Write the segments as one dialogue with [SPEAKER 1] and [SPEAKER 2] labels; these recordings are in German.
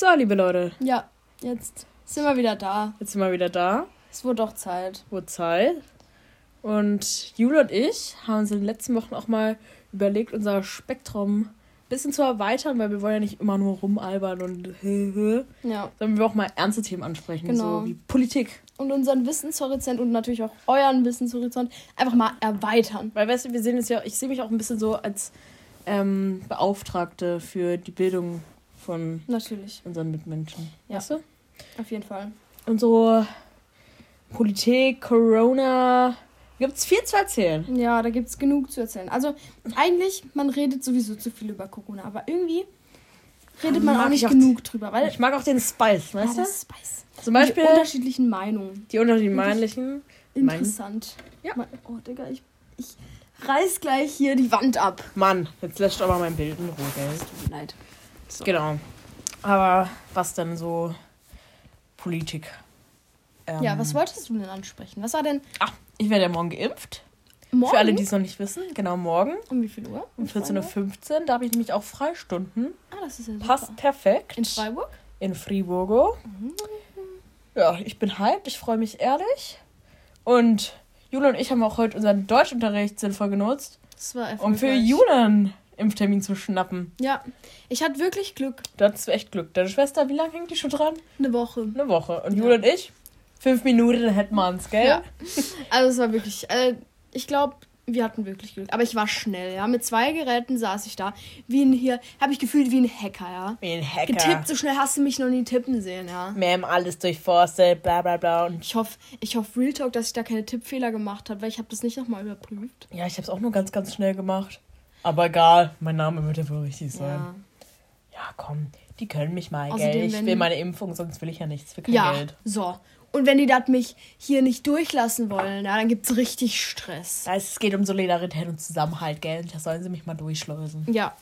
[SPEAKER 1] So, liebe Leute.
[SPEAKER 2] Ja, jetzt sind wir wieder da.
[SPEAKER 1] Jetzt sind wir wieder da.
[SPEAKER 2] Es wurde doch Zeit.
[SPEAKER 1] Wurde Zeit. Und Jule und ich haben uns in den letzten Wochen auch mal überlegt, unser Spektrum ein bisschen zu erweitern, weil wir wollen ja nicht immer nur rumalbern und
[SPEAKER 2] ja.
[SPEAKER 1] sondern wir auch mal ernste Themen ansprechen, genau. so wie Politik.
[SPEAKER 2] Und unseren Wissenshorizont und natürlich auch euren Wissenshorizont einfach mal erweitern.
[SPEAKER 1] Weil weißt du, wir sehen es ja, ich sehe mich auch ein bisschen so als ähm, Beauftragte für die Bildung von
[SPEAKER 2] Natürlich.
[SPEAKER 1] unseren Mitmenschen. Ja. Weißt du?
[SPEAKER 2] Auf jeden Fall.
[SPEAKER 1] Und so Politik, Corona. Gibt es viel zu erzählen?
[SPEAKER 2] Ja, da gibt es genug zu erzählen. Also eigentlich, man redet sowieso zu viel über Corona, aber irgendwie redet man auch nicht genug auch, drüber. Weil
[SPEAKER 1] ich mag auch den Spice, weißt ja, du?
[SPEAKER 2] Spice.
[SPEAKER 1] Zum Beispiel.
[SPEAKER 2] Die unterschiedlichen Meinungen.
[SPEAKER 1] Die unterschiedlichen Meinungen.
[SPEAKER 2] Interessant. Ja. Oh, Digga, ich, ich reiß gleich hier die Wand ab.
[SPEAKER 1] Mann, jetzt lässt aber mein Bild in Ruhe, gell?
[SPEAKER 2] Tut mir leid.
[SPEAKER 1] So. Genau. Aber was denn so Politik?
[SPEAKER 2] Ähm, ja, was wolltest du denn ansprechen? Was war denn.
[SPEAKER 1] Ach, ich werde ja morgen geimpft. Morgen? Für alle, die es noch nicht wissen, genau morgen.
[SPEAKER 2] Um wie viel Uhr?
[SPEAKER 1] Um 14.15 Uhr. Da habe ich nämlich auch Freistunden.
[SPEAKER 2] Ah, das ist ja super.
[SPEAKER 1] Passt perfekt.
[SPEAKER 2] In Freiburg?
[SPEAKER 1] In Friburgo. Mhm. Ja, ich bin hyped. Ich freue mich ehrlich. Und Jule und ich haben auch heute unseren Deutschunterricht sinnvoll genutzt.
[SPEAKER 2] Das war
[SPEAKER 1] Um für Julen Impftermin zu schnappen.
[SPEAKER 2] Ja, ich hatte wirklich Glück.
[SPEAKER 1] Du hattest echt Glück. Deine Schwester, wie lange hängt die schon dran?
[SPEAKER 2] Eine Woche.
[SPEAKER 1] Eine Woche. Und ja. Jule und ich? Fünf Minuten, hätten wir uns, gell? Ja.
[SPEAKER 2] Also es war wirklich, äh, ich glaube, wir hatten wirklich Glück. Aber ich war schnell, ja. Mit zwei Geräten saß ich da. Wie ein hier, habe ich gefühlt wie ein Hacker, ja.
[SPEAKER 1] Wie ein Hacker.
[SPEAKER 2] Getippt, so schnell hast du mich noch nie tippen sehen, ja.
[SPEAKER 1] Ma'am, alles durchforstet, bla bla bla. Und
[SPEAKER 2] ich hoffe, ich hoffe Real Talk, dass ich da keine Tippfehler gemacht habe, weil ich habe das nicht nochmal überprüft.
[SPEAKER 1] Ja, ich habe es auch nur ganz, ganz schnell gemacht. Aber egal, mein Name wird ja wohl richtig sein. Ja, ja komm, die können mich mal, Außerdem, gell? Ich will meine Impfung, sonst will ich ja nichts für kein
[SPEAKER 2] ja,
[SPEAKER 1] Geld.
[SPEAKER 2] so. Und wenn die das mich hier nicht durchlassen wollen, ja, dann gibt es richtig Stress.
[SPEAKER 1] Das heißt, es geht um Solidarität und Zusammenhalt, gell? Da sollen sie mich mal durchschleusen.
[SPEAKER 2] Ja.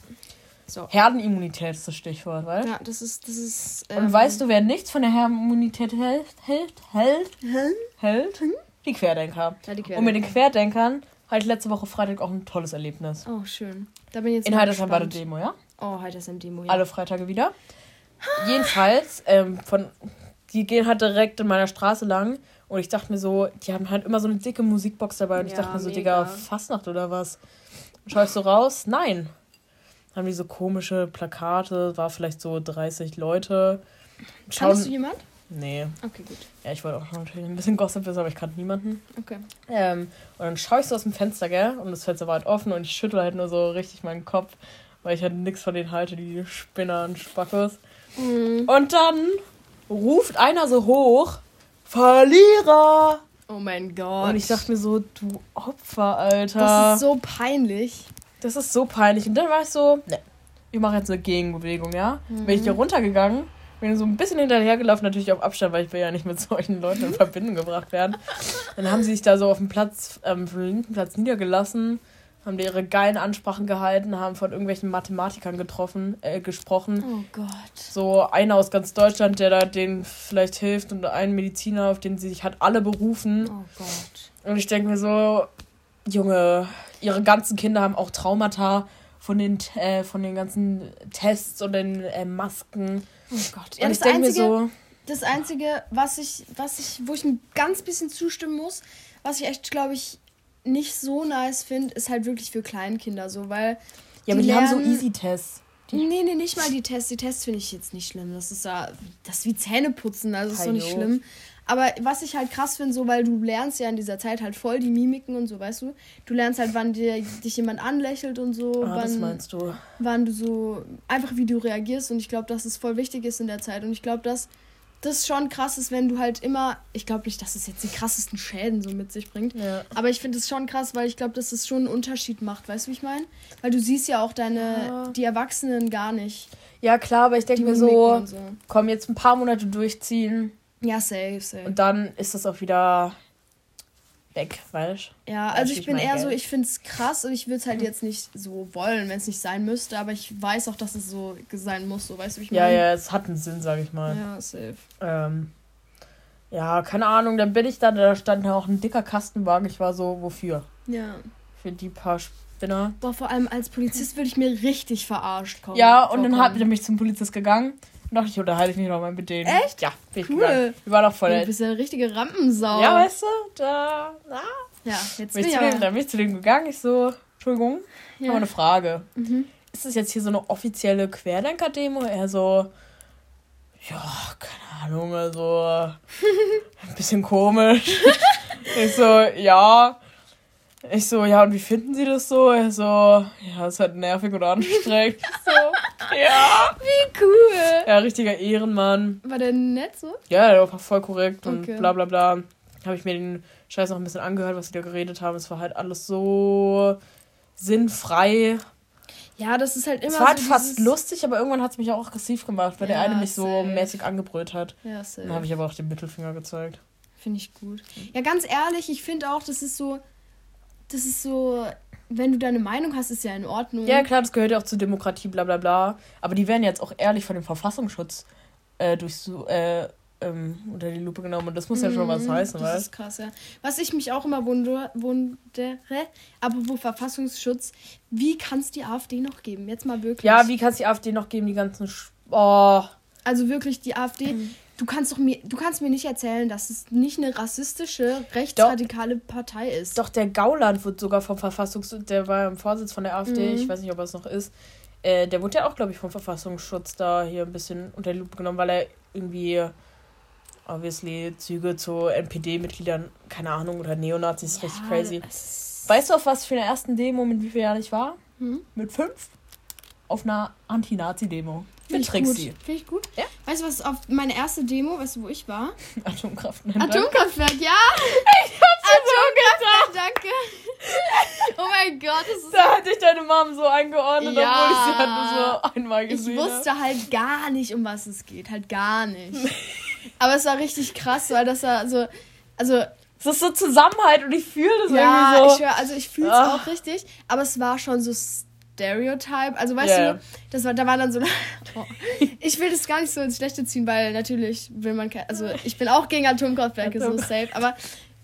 [SPEAKER 2] So.
[SPEAKER 1] Herdenimmunität ist das Stichwort, weil?
[SPEAKER 2] Ja, das ist, das ist.
[SPEAKER 1] Ähm, und weißt du, wer nichts von der Herdenimmunität hält? Hält? Hält? Hält? hält? Hm? Die Querdenker. Ja, die Querdenker. Und mit den Querdenkern hatte ich letzte Woche Freitag auch ein tolles Erlebnis.
[SPEAKER 2] Oh, schön. Da bin ich jetzt
[SPEAKER 1] In Heidersheim war eine Demo, ja?
[SPEAKER 2] Oh, Heidersheim Demo, ja.
[SPEAKER 1] Alle Freitage wieder. Jedenfalls, ähm, von die gehen halt direkt in meiner Straße lang. Und ich dachte mir so, die haben halt immer so eine dicke Musikbox dabei. Und ich dachte mir so, mega. Digga, Fastnacht oder was? Und schau ich so raus? Nein. Haben die so komische Plakate, war vielleicht so 30 Leute.
[SPEAKER 2] Schauen, Kannst du jemand?
[SPEAKER 1] Nee.
[SPEAKER 2] Okay, gut.
[SPEAKER 1] Ja, ich wollte auch natürlich ein bisschen Gossip wissen, aber ich kannte niemanden.
[SPEAKER 2] Okay.
[SPEAKER 1] Ähm, und dann schaue ich so aus dem Fenster, gell? Und das Fenster war halt offen und ich schüttle halt nur so richtig meinen Kopf, weil ich halt nichts von denen halte, die Spinner und Spackos. Mhm. Und dann ruft einer so hoch, Verlierer!
[SPEAKER 2] Oh mein Gott.
[SPEAKER 1] Und ich dachte mir so, du Opfer, Alter.
[SPEAKER 2] Das ist so peinlich.
[SPEAKER 1] Das ist so peinlich. Und dann war ich so, ne, ich mache jetzt eine Gegenbewegung, ja? Mhm. Bin ich hier runtergegangen, bin so ein bisschen hinterhergelaufen, natürlich auf Abstand, weil ich will ja nicht mit solchen Leuten in Verbindung gebracht werden. Dann haben sie sich da so auf dem Platz, ähm, auf dem linken Platz niedergelassen haben die ihre geilen Ansprachen gehalten, haben von irgendwelchen Mathematikern getroffen, äh, gesprochen.
[SPEAKER 2] Oh Gott.
[SPEAKER 1] So einer aus ganz Deutschland, der da denen vielleicht hilft und ein Mediziner, auf den sie sich halt alle berufen.
[SPEAKER 2] Oh Gott.
[SPEAKER 1] Und ich denke mir so, Junge, ihre ganzen Kinder haben auch Traumata von den, äh, von den ganzen Tests und den äh, Masken.
[SPEAKER 2] Oh Gott. Ja, und ich denke mir so. Das Einzige, was ich, was ich, wo ich ein ganz bisschen zustimmen muss, was ich echt, glaube ich, nicht so nice finde, ist halt wirklich für Kleinkinder so, weil.
[SPEAKER 1] Ja, aber die, lernen, haben so Easy-Tests.
[SPEAKER 2] Nee, nee, nicht mal die Tests. Die Tests finde ich jetzt nicht schlimm. Das ist ja. Das ist wie Zähne putzen, also ist so nicht schlimm. Aber was ich halt krass finde, so, weil du lernst ja in dieser Zeit halt voll die Mimiken und so, weißt du? Du lernst halt, wann dir, dich jemand anlächelt und so.
[SPEAKER 1] Ah,
[SPEAKER 2] wann,
[SPEAKER 1] das meinst du.
[SPEAKER 2] Wann du so. Einfach wie du reagierst. Und ich glaube, dass es voll wichtig ist in der Zeit. Und ich glaube, dass das schon krass ist, wenn du halt immer, ich glaube nicht, dass es jetzt die krassesten Schäden so mit sich bringt,
[SPEAKER 1] ja.
[SPEAKER 2] aber ich finde es schon krass, weil ich glaube, dass es schon einen Unterschied macht, weißt du, wie ich meine? Weil du siehst ja auch deine, ja. die Erwachsenen gar nicht.
[SPEAKER 1] Ja, klar, aber ich denke mir so, so, komm, jetzt ein paar Monate durchziehen.
[SPEAKER 2] Ja, safe, safe.
[SPEAKER 1] Und dann ist das auch wieder weg, weißt
[SPEAKER 2] du? Ja, also ich, bin eher Geld. so, ich finde es krass und ich würde es halt jetzt nicht so wollen, wenn es nicht sein müsste, aber ich weiß auch, dass es so sein muss, so weißt du, wie ich
[SPEAKER 1] meine? Ja, ja, es hat einen Sinn, sag ich mal.
[SPEAKER 2] Ja, safe.
[SPEAKER 1] Ähm, ja, keine Ahnung, dann bin ich da, da stand ja auch ein dicker Kastenwagen, ich war so, wofür?
[SPEAKER 2] Ja.
[SPEAKER 1] Für die paar Spinner.
[SPEAKER 2] Boah, vor allem als Polizist würde ich mir richtig verarscht kommen.
[SPEAKER 1] Ja, und dann hab ich mich zum Polizist gegangen Dachte ich, unterhalte ich mich noch mal mit denen. Echt? Ja, ich cool. Gegangen. Wir waren auch voll.
[SPEAKER 2] Du bist ja eine richtige Rampensau.
[SPEAKER 1] Ja, weißt du, da. Na. Ja, jetzt bin ich, zu dem, dann bin ich zu dem gegangen. Ich so, Entschuldigung, ich ja. habe eine Frage. Mhm. Ist das jetzt hier so eine offizielle Querdenker-Demo? Er so, ja, keine Ahnung, also ein bisschen komisch. ich so, ja. Ich so, ja, und wie finden Sie das so? Er so, ja, ist halt nervig oder anstrengend. so, ja.
[SPEAKER 2] Wie cool.
[SPEAKER 1] Ja, richtiger Ehrenmann.
[SPEAKER 2] War der nett so?
[SPEAKER 1] Ja, der war voll korrekt okay. und bla bla bla. Habe ich mir den Scheiß noch ein bisschen angehört, was sie da geredet haben. Es war halt alles so sinnfrei.
[SPEAKER 2] Ja, das ist halt immer.
[SPEAKER 1] Es war halt so fast lustig, aber irgendwann hat es mich auch aggressiv gemacht, weil ja, der eine mich safe. so mäßig angebrüllt hat. Ja, safe. Dann habe ich aber auch den Mittelfinger gezeigt.
[SPEAKER 2] Finde ich gut. Ja, ganz ehrlich, ich finde auch, das ist so das ist so, wenn du deine Meinung hast, ist ja in Ordnung.
[SPEAKER 1] Ja, klar, das gehört ja auch zur Demokratie, bla bla bla. Aber die werden jetzt auch ehrlich von dem Verfassungsschutz äh, durch so, äh, ähm, unter die Lupe genommen und das muss ja schon was mhm, heißen,
[SPEAKER 2] Das ist krass, ja. Was ich mich auch immer wundere, wundere apropos Verfassungsschutz, wie kann es die AfD noch geben? Jetzt mal wirklich.
[SPEAKER 1] Ja, wie kann es die AfD noch geben, die ganzen. Sch oh.
[SPEAKER 2] Also wirklich, die AfD. Mhm du kannst doch mir, du kannst mir nicht erzählen, dass es nicht eine rassistische, rechtsradikale doch, Partei ist.
[SPEAKER 1] Doch, der Gauland wird sogar vom Verfassungsschutz, der war im Vorsitz von der AfD, mhm. ich weiß nicht, ob er es noch ist, äh, der wurde ja auch, glaube ich, vom Verfassungsschutz da hier ein bisschen unter die Lupe genommen, weil er irgendwie, obviously, Züge zu NPD-Mitgliedern, keine Ahnung, oder Neonazis, ja, richtig crazy. Weißt du, auf was für eine ersten Demo mit wie vielen Jahren ich war? Mhm. Mit fünf? Auf einer Anti-Nazi-Demo.
[SPEAKER 2] Ich gut. Finde ich gut. Ja? Weißt du, was auf meine erste Demo, weißt du, wo ich war? Atomkraftwerk. Atomkraftwerk, ja. Ich hab's Atomkraftwerk, danke. Oh mein Gott, das
[SPEAKER 1] ist. Da hat dich deine Mom so eingeordnet, ja. obwohl ich sie halt nur so einmal
[SPEAKER 2] gesehen Ich wusste halt gar nicht, um was es geht. Halt gar nicht. Aber es war richtig krass, weil das war so. Also.
[SPEAKER 1] Es ist so Zusammenhalt und ich fühle das ja, irgendwie so.
[SPEAKER 2] Ich höre, also ich fühle es ah. auch richtig, aber es war schon so Stereotype. Also weißt yeah. du, das war, da war dann so. Oh, ich will das gar nicht so ins Schlechte ziehen, weil natürlich will man. Also ich bin auch gegen Atomkraftwerke, so safe. Aber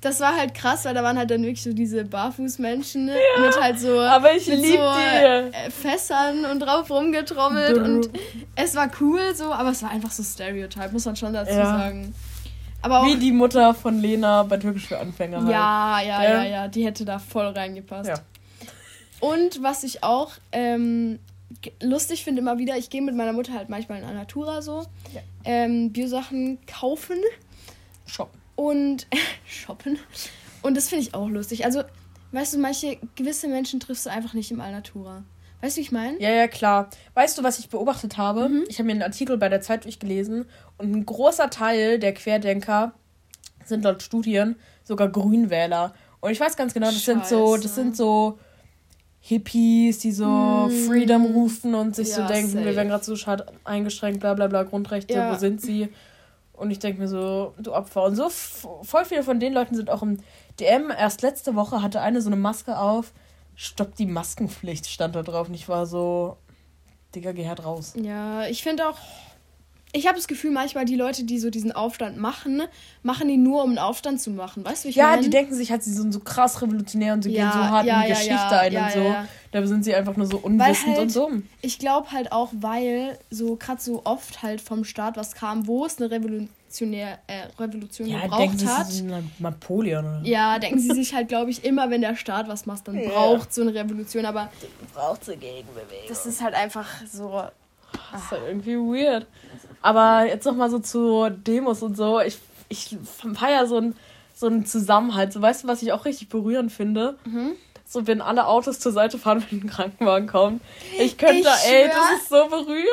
[SPEAKER 2] das war halt krass, weil da waren halt dann wirklich so diese Barfußmenschen ja, mit halt so, aber ich mit so die. Äh, Fässern und drauf rumgetrommelt und es war cool so, aber es war einfach so Stereotype, muss man schon dazu ja. sagen.
[SPEAKER 1] Aber Wie die Mutter von Lena bei Türkisch für Anfänger halt.
[SPEAKER 2] Ja, ja, ja, ja, ja, die hätte da voll reingepasst. Ja. Und was ich auch ähm, lustig finde immer wieder, ich gehe mit meiner Mutter halt manchmal in Natura so, ja. ähm, Biosachen kaufen. Shoppen. Und shoppen. Und das finde ich auch lustig. Also, weißt du, manche gewisse Menschen triffst du einfach nicht im Alnatura. Weißt du, wie ich meine?
[SPEAKER 1] Ja, ja, klar. Weißt du, was ich beobachtet habe? Mhm. Ich habe mir einen Artikel bei der Zeit durchgelesen und ein großer Teil der Querdenker sind laut Studien sogar Grünwähler. Und ich weiß ganz genau, das Scheiße. sind so, das sind so Hippies, die so mm. Freedom rufen und sich ja, so denken, safe. wir werden gerade so schade eingeschränkt, bla bla bla, Grundrechte, ja. wo sind sie? Und ich denke mir so, du Opfer. Und so voll viele von den Leuten sind auch im DM. Erst letzte Woche hatte eine so eine Maske auf. Stopp die Maskenpflicht stand da drauf. Und ich war so, Digga, geh halt raus.
[SPEAKER 2] Ja, ich finde auch, ich habe das Gefühl, manchmal die Leute, die so diesen Aufstand machen, machen die nur, um einen Aufstand zu machen. Weißt du, wie ich
[SPEAKER 1] Ja, mein? die denken sich halt, sie sind so krass revolutionär und sie ja, gehen so hart ja, in die ja, Geschichte ein und so. Da sind sie einfach nur so unwissend
[SPEAKER 2] halt, und dumm. Ich glaube halt auch, weil so gerade so oft halt vom Staat was kam, wo es eine Revolutionär, äh, Revolution ja, gebraucht denken hat. Sie, sie Napoleon oder? Ja, denken sie sich halt, glaube ich, immer, wenn der Staat was macht, dann braucht so eine Revolution. Aber
[SPEAKER 1] braucht so Gegenbewegung.
[SPEAKER 2] Das ist halt einfach so.
[SPEAKER 1] Das ist halt irgendwie weird. Aber jetzt nochmal so zu Demos und so. Ich, ich feiere so ein so einen Zusammenhalt. So, weißt du, was ich auch richtig berührend finde? Mhm. So, wenn alle Autos zur Seite fahren, wenn ein Krankenwagen kommt. Ich könnte, ich ey, das ist so berührend.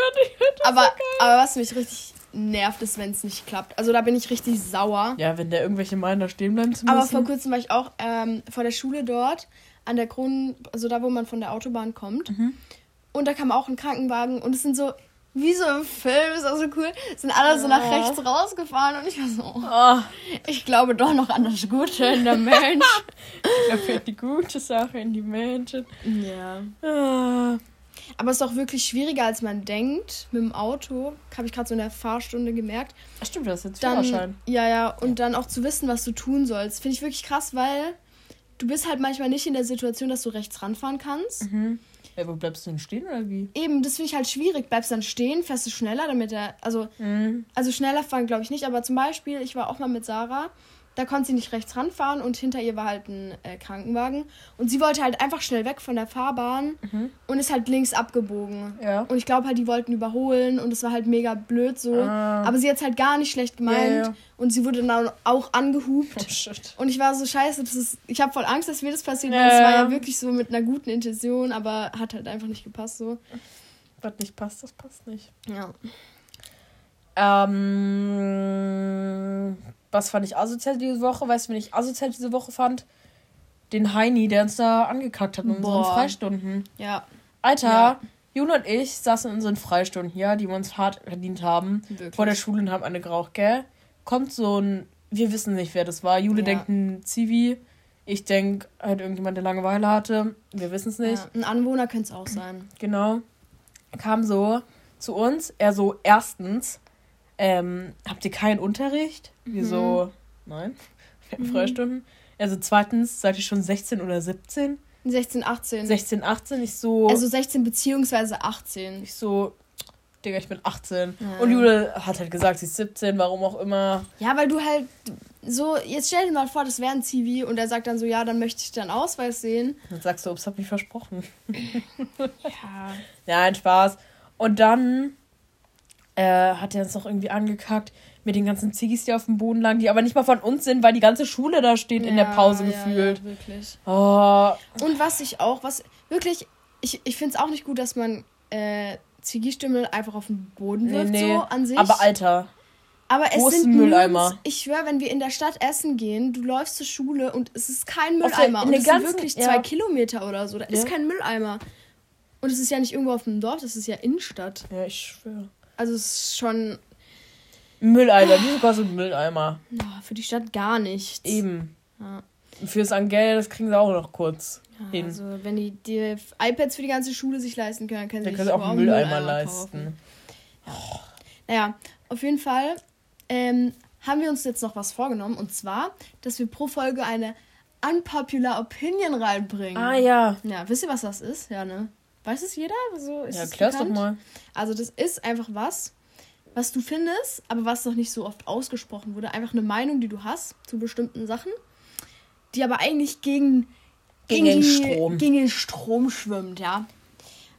[SPEAKER 2] aber, so aber was mich richtig nervt, ist, wenn es nicht klappt. Also da bin ich richtig sauer.
[SPEAKER 1] Ja, wenn der irgendwelche meinen, da stehen bleiben zu
[SPEAKER 2] müssen. Aber vor kurzem war ich auch ähm, vor der Schule dort, an der Kronen, also da, wo man von der Autobahn kommt. Mhm. Und da kam auch ein Krankenwagen und es sind so wie so im Film, ist auch so cool, sind alle so nach rechts rausgefahren und ich war so, oh, ich glaube doch noch an das Gute in der Mensch.
[SPEAKER 1] ich glaube die gute Sache in die Menschen. Ja.
[SPEAKER 2] Ah. Aber es ist auch wirklich schwieriger, als man denkt. Mit dem Auto, habe ich gerade so in der Fahrstunde gemerkt.
[SPEAKER 1] Ach stimmt, das ist jetzt
[SPEAKER 2] dann, Führerschein. Ja, ja, und dann auch zu wissen, was du tun sollst. Finde ich wirklich krass, weil du bist halt manchmal nicht in der Situation, dass du rechts ranfahren kannst. Mhm.
[SPEAKER 1] Ja, wo bleibst du denn stehen oder wie?
[SPEAKER 2] Eben, das finde ich halt schwierig. Bleibst du dann stehen, fährst du schneller, damit er. Also,
[SPEAKER 1] Mhm.
[SPEAKER 2] also schneller fahren glaube ich nicht, aber zum Beispiel, ich war auch mal mit Sarah, da konnte sie nicht rechts ranfahren und hinter ihr war halt ein äh, Krankenwagen. Und sie wollte halt einfach schnell weg von der Fahrbahn und ist halt links abgebogen.
[SPEAKER 1] Mhm. Ja.
[SPEAKER 2] Und ich glaube halt, die wollten überholen und es war halt mega blöd so.
[SPEAKER 1] Ah.
[SPEAKER 2] Aber sie hat halt gar nicht schlecht gemeint
[SPEAKER 1] Ja, ja.
[SPEAKER 2] und sie wurde dann auch angehupt.
[SPEAKER 1] Oh, shit.
[SPEAKER 2] Und ich war so scheiße, das ist, ich habe voll Angst, dass mir das passiert,
[SPEAKER 1] Ja,
[SPEAKER 2] weil es war
[SPEAKER 1] ja.
[SPEAKER 2] ja wirklich so mit einer guten Intention, aber hat halt einfach nicht gepasst so.
[SPEAKER 1] Was nicht passt, das passt nicht.
[SPEAKER 2] Ja.
[SPEAKER 1] Ähm, was fand ich asozial diese Woche? Weißt du, wen ich asozial diese Woche fand? Den Heini, der uns da angekackt hat in unseren
[SPEAKER 2] Boah.
[SPEAKER 1] Freistunden.
[SPEAKER 2] Ja,
[SPEAKER 1] Alter,
[SPEAKER 2] Ja.
[SPEAKER 1] Jule und ich saßen in unseren Freistunden hier, die wir uns hart verdient haben.
[SPEAKER 2] Wirklich.
[SPEAKER 1] Vor der Schule und haben eine geraucht, gell? Kommt so ein, wir wissen nicht, wer das war. Jule
[SPEAKER 2] Ja.
[SPEAKER 1] denkt ein Zivi. Ich denke halt irgendjemand, der Langeweile hatte. Wir wissen es nicht.
[SPEAKER 2] ja. Ein Anwohner könnte es auch sein.
[SPEAKER 1] Genau. Kam so zu uns. Er so, erstens, ähm, habt ihr keinen Unterricht? Wir so, nein, wir haben Freistunden. Also zweitens, seid ihr schon 16 oder 17?
[SPEAKER 2] 16, 18.
[SPEAKER 1] 16, 18? Ich so,
[SPEAKER 2] Also 16 beziehungsweise 18.
[SPEAKER 1] ich so, Digga, ich bin 18.
[SPEAKER 2] Ja.
[SPEAKER 1] Und Jule hat halt gesagt, sie ist 17, warum auch immer.
[SPEAKER 2] Ja, weil du halt so, jetzt stell dir mal vor, das wäre ein Zivi und er sagt dann so, ja, dann möchte ich deinen Ausweis sehen.
[SPEAKER 1] Dann sagst du, ups, hab mich versprochen.
[SPEAKER 2] Ja.
[SPEAKER 1] Ja, ein Spaß. Und dann äh, hat er uns noch irgendwie angekackt mit den ganzen Ziggis, die auf dem Boden lagen, die aber nicht mal von uns sind, weil die ganze Schule da steht in der Pause gefühlt.
[SPEAKER 2] Ja, wirklich.
[SPEAKER 1] Oh,
[SPEAKER 2] Und was ich auch, was wirklich, ich, ich finde es auch nicht gut, dass man äh, Zigistimmel einfach auf den Boden
[SPEAKER 1] nee,
[SPEAKER 2] wirft,
[SPEAKER 1] nee.
[SPEAKER 2] so an sich.
[SPEAKER 1] Aber Alter,
[SPEAKER 2] Aber es
[SPEAKER 1] Wo ist
[SPEAKER 2] sind
[SPEAKER 1] ein Mülleimer?
[SPEAKER 2] nirgends- Ich schwöre, wenn wir in der Stadt essen gehen, du läufst zur Schule und es ist kein
[SPEAKER 1] der-
[SPEAKER 2] Mülleimer. und es sind
[SPEAKER 1] ganzen-
[SPEAKER 2] wirklich
[SPEAKER 1] ja.
[SPEAKER 2] zwei Kilometer oder so. Da ist
[SPEAKER 1] Ja.
[SPEAKER 2] kein Mülleimer. Und es ist ja nicht irgendwo auf dem Dorf, das ist ja Innenstadt.
[SPEAKER 1] ja, ich schwöre.
[SPEAKER 2] Also es ist schon
[SPEAKER 1] Mülleimer, wie kostet ein Mülleimer?
[SPEAKER 2] ja, für die Stadt gar nichts.
[SPEAKER 1] Eben.
[SPEAKER 2] Ja.
[SPEAKER 1] Fürs Angel, das kriegen sie auch noch kurz
[SPEAKER 2] Ja,
[SPEAKER 1] hin.
[SPEAKER 2] also wenn die, die iPads für die ganze Schule sich leisten können, dann können sie
[SPEAKER 1] Dann
[SPEAKER 2] sich
[SPEAKER 1] können sie auch einen Mülleimer
[SPEAKER 2] kaufen.
[SPEAKER 1] leisten.
[SPEAKER 2] Naja, auf jeden Fall ähm, haben wir uns jetzt noch was vorgenommen. Und zwar, dass wir pro Folge eine Unpopular Opinion reinbringen.
[SPEAKER 1] Ah ja.
[SPEAKER 2] Ja, wisst ihr, was das ist? Ja, ne? Weiß es jeder? So ist
[SPEAKER 1] Ja, klär's doch mal.
[SPEAKER 2] Also, das ist einfach was, was du findest, aber was noch nicht so oft ausgesprochen wurde. Einfach eine Meinung, die du hast zu bestimmten Sachen, die aber eigentlich gegen,
[SPEAKER 1] Gegen den
[SPEAKER 2] die,
[SPEAKER 1] Strom.
[SPEAKER 2] Gegen den Strom schwimmt, ja.